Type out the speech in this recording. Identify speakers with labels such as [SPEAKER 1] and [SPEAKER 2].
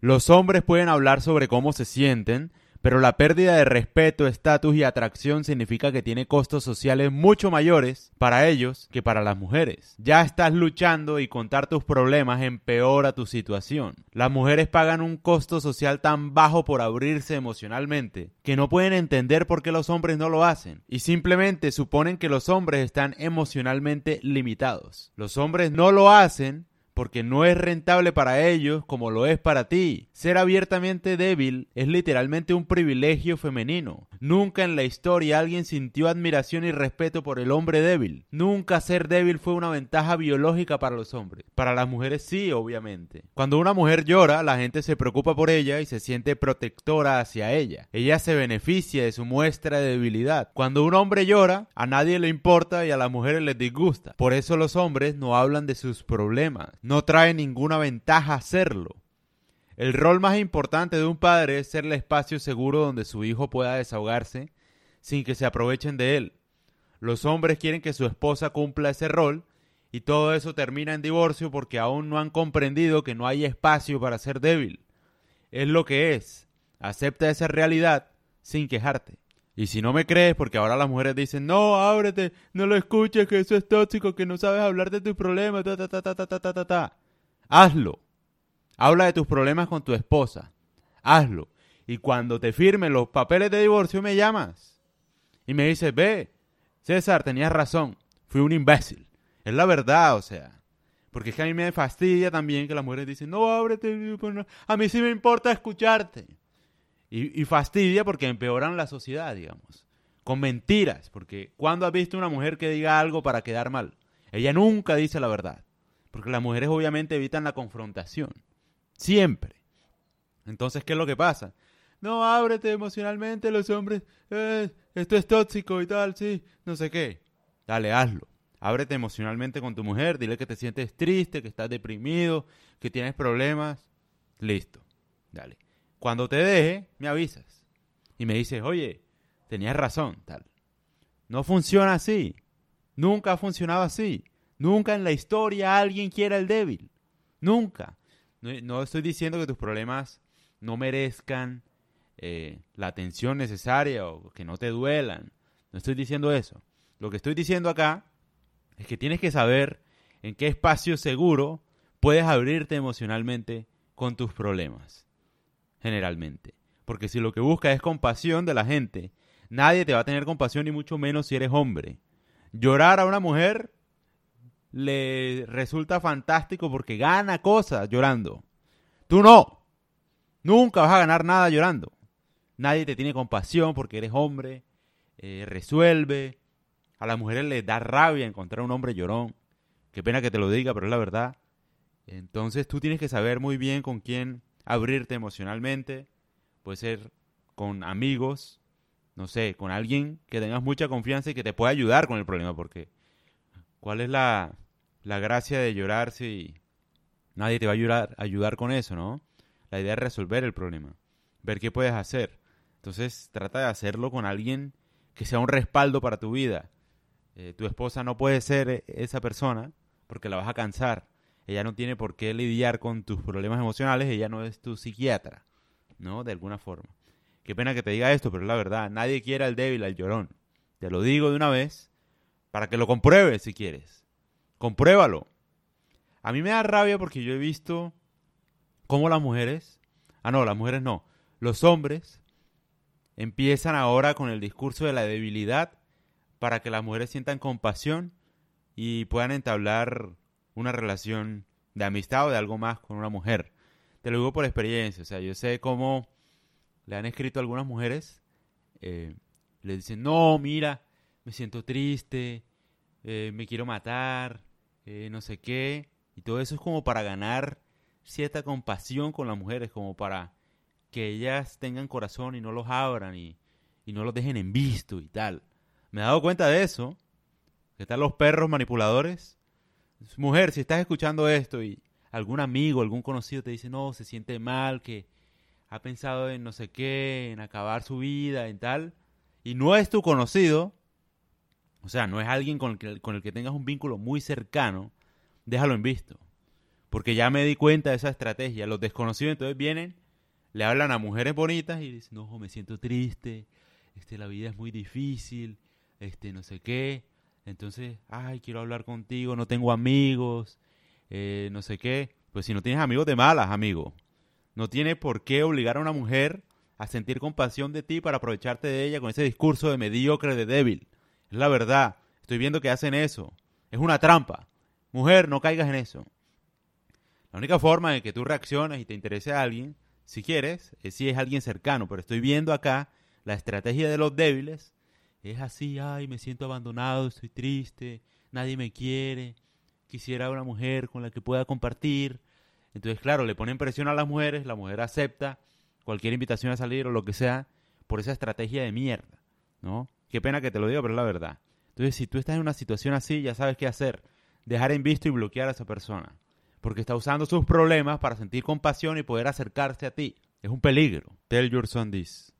[SPEAKER 1] Los hombres pueden hablar sobre cómo se sienten, pero la pérdida de respeto, estatus y atracción significa que tiene costos sociales mucho mayores para ellos que para las mujeres. Ya estás luchando y contar tus problemas empeora tu situación. Las mujeres pagan un costo social tan bajo por abrirse emocionalmente que no pueden entender por qué los hombres no lo hacen y simplemente suponen que los hombres están emocionalmente limitados. Los hombres no lo hacen porque no es rentable para ellos como lo es para ti. Ser abiertamente débil es literalmente un privilegio femenino. Nunca en la historia alguien sintió admiración y respeto por el hombre débil. Nunca ser débil fue una ventaja biológica para los hombres. Para las mujeres sí, obviamente. Cuando una mujer llora, la gente se preocupa por ella y se siente protectora hacia ella. Ella se beneficia de su muestra de debilidad. Cuando un hombre llora, a nadie le importa y a las mujeres les disgusta. Por eso los hombres no hablan de sus problemas no trae ninguna ventaja hacerlo. El rol más importante de un padre es ser el espacio seguro donde su hijo pueda desahogarse sin que se aprovechen de él. Los hombres quieren que su esposa cumpla ese rol y todo eso termina en divorcio porque aún no han comprendido que no hay espacio para ser débil. Es lo que es. Acepta esa realidad sin quejarte. Y si no me crees, porque ahora las mujeres dicen, no, ábrete, no lo escuches, que eso es tóxico, que no sabes hablar de tus problemas, ta, ta, ta, ta, ta, ta, ta, ta. Hazlo. Habla de tus problemas con tu esposa. Hazlo. Y cuando te firmen los papeles de divorcio, me llamas. Y me dices, ve, César, tenías razón, fui un imbécil. Es la verdad, o sea. Porque es que a mí me fastidia también que las mujeres dicen, no, ábrete, a mí sí me importa escucharte. Y, fastidia porque empeoran la sociedad, digamos. Con mentiras, porque cuando has visto una mujer que diga algo para quedar mal? Ella nunca dice la verdad. Porque las mujeres obviamente evitan la confrontación. Siempre. Entonces, ¿qué es lo que pasa? No, ábrete emocionalmente, los hombres. Eh, esto es tóxico y tal, sí, no sé qué. Dale, hazlo. Ábrete emocionalmente con tu mujer, dile que te sientes triste, que estás deprimido, que tienes problemas. Listo. Dale. Cuando te deje, me avisas. Y me dices, oye, tenías razón, tal. No funciona así. Nunca ha funcionado así. Nunca en la historia alguien quiera el débil. Nunca. No, estoy diciendo que tus problemas no merezcan eh, la atención necesaria o que no te duelan. No estoy diciendo eso. Lo que estoy diciendo acá es que tienes que saber en qué espacio seguro puedes abrirte emocionalmente con tus problemas generalmente. Porque si lo que buscas es compasión de la gente, nadie te va a tener compasión y mucho menos si eres hombre. Llorar a una mujer le resulta fantástico porque gana cosas llorando. Tú no. Nunca vas a ganar nada llorando. Nadie te tiene compasión porque eres hombre, eh, resuelve. A las mujeres les da rabia encontrar un hombre llorón. Qué pena que te lo diga, pero es la verdad. Entonces tú tienes que saber muy bien con quién abrirte emocionalmente, puede ser con amigos, no sé, con alguien que tengas mucha confianza y que te pueda ayudar con el problema, porque ¿cuál es la, la gracia de llorar si nadie te va a ayudar, ayudar con eso, no? La idea es resolver el problema, ver qué puedes hacer. Entonces trata de hacerlo con alguien que sea un respaldo para tu vida. Eh, tu esposa no puede ser esa persona porque la vas a cansar. Ella no tiene por qué lidiar con tus problemas emocionales, ella no es tu psiquiatra, ¿no? De alguna forma. Qué pena que te diga esto, pero es la verdad. Nadie quiere al débil, al llorón. Te lo digo de una vez para que lo compruebes si quieres. Compruébalo. A mí me da rabia porque yo he visto cómo las mujeres, ah no, las mujeres no, los hombres empiezan ahora con el discurso de la debilidad para que las mujeres sientan compasión y puedan entablar una relación de amistad o de algo más con una mujer. Te lo digo por experiencia, o sea, yo sé cómo le han escrito algunas mujeres, eh, le dicen, no, mira, me siento triste, eh, me quiero matar, eh, no sé qué, y todo eso es como para ganar cierta compasión con las mujeres, como para que ellas tengan corazón y no los abran y, y no los dejen en visto y tal. Me he dado cuenta de eso, que están los perros manipuladores Mujer, si estás escuchando esto y algún amigo, algún conocido te dice, no, se siente mal, que ha pensado en no sé qué, en acabar su vida, en tal, y no es tu conocido, o sea, no es alguien con el que, con el que tengas un vínculo muy cercano, déjalo en visto. Porque ya me di cuenta de esa estrategia. Los desconocidos entonces vienen, le hablan a mujeres bonitas y dicen, no, me siento triste, este, la vida es muy difícil, este, no sé qué. Entonces, ay, quiero hablar contigo, no tengo amigos, eh, no sé qué. Pues si no tienes amigos de malas, amigo. No tiene por qué obligar a una mujer a sentir compasión de ti para aprovecharte de ella con ese discurso de mediocre, de débil. Es la verdad. Estoy viendo que hacen eso. Es una trampa. Mujer, no caigas en eso. La única forma de que tú reacciones y te interese a alguien, si quieres, es si es alguien cercano. Pero estoy viendo acá la estrategia de los débiles. Es así, ay, me siento abandonado, estoy triste, nadie me quiere, quisiera una mujer con la que pueda compartir. Entonces, claro, le ponen presión a las mujeres, la mujer acepta cualquier invitación a salir o lo que sea por esa estrategia de mierda, ¿no? Qué pena que te lo diga, pero es la verdad. Entonces, si tú estás en una situación así, ya sabes qué hacer. Dejar en visto y bloquear a esa persona. Porque está usando sus problemas para sentir compasión y poder acercarse a ti. Es un peligro. Tell your son this.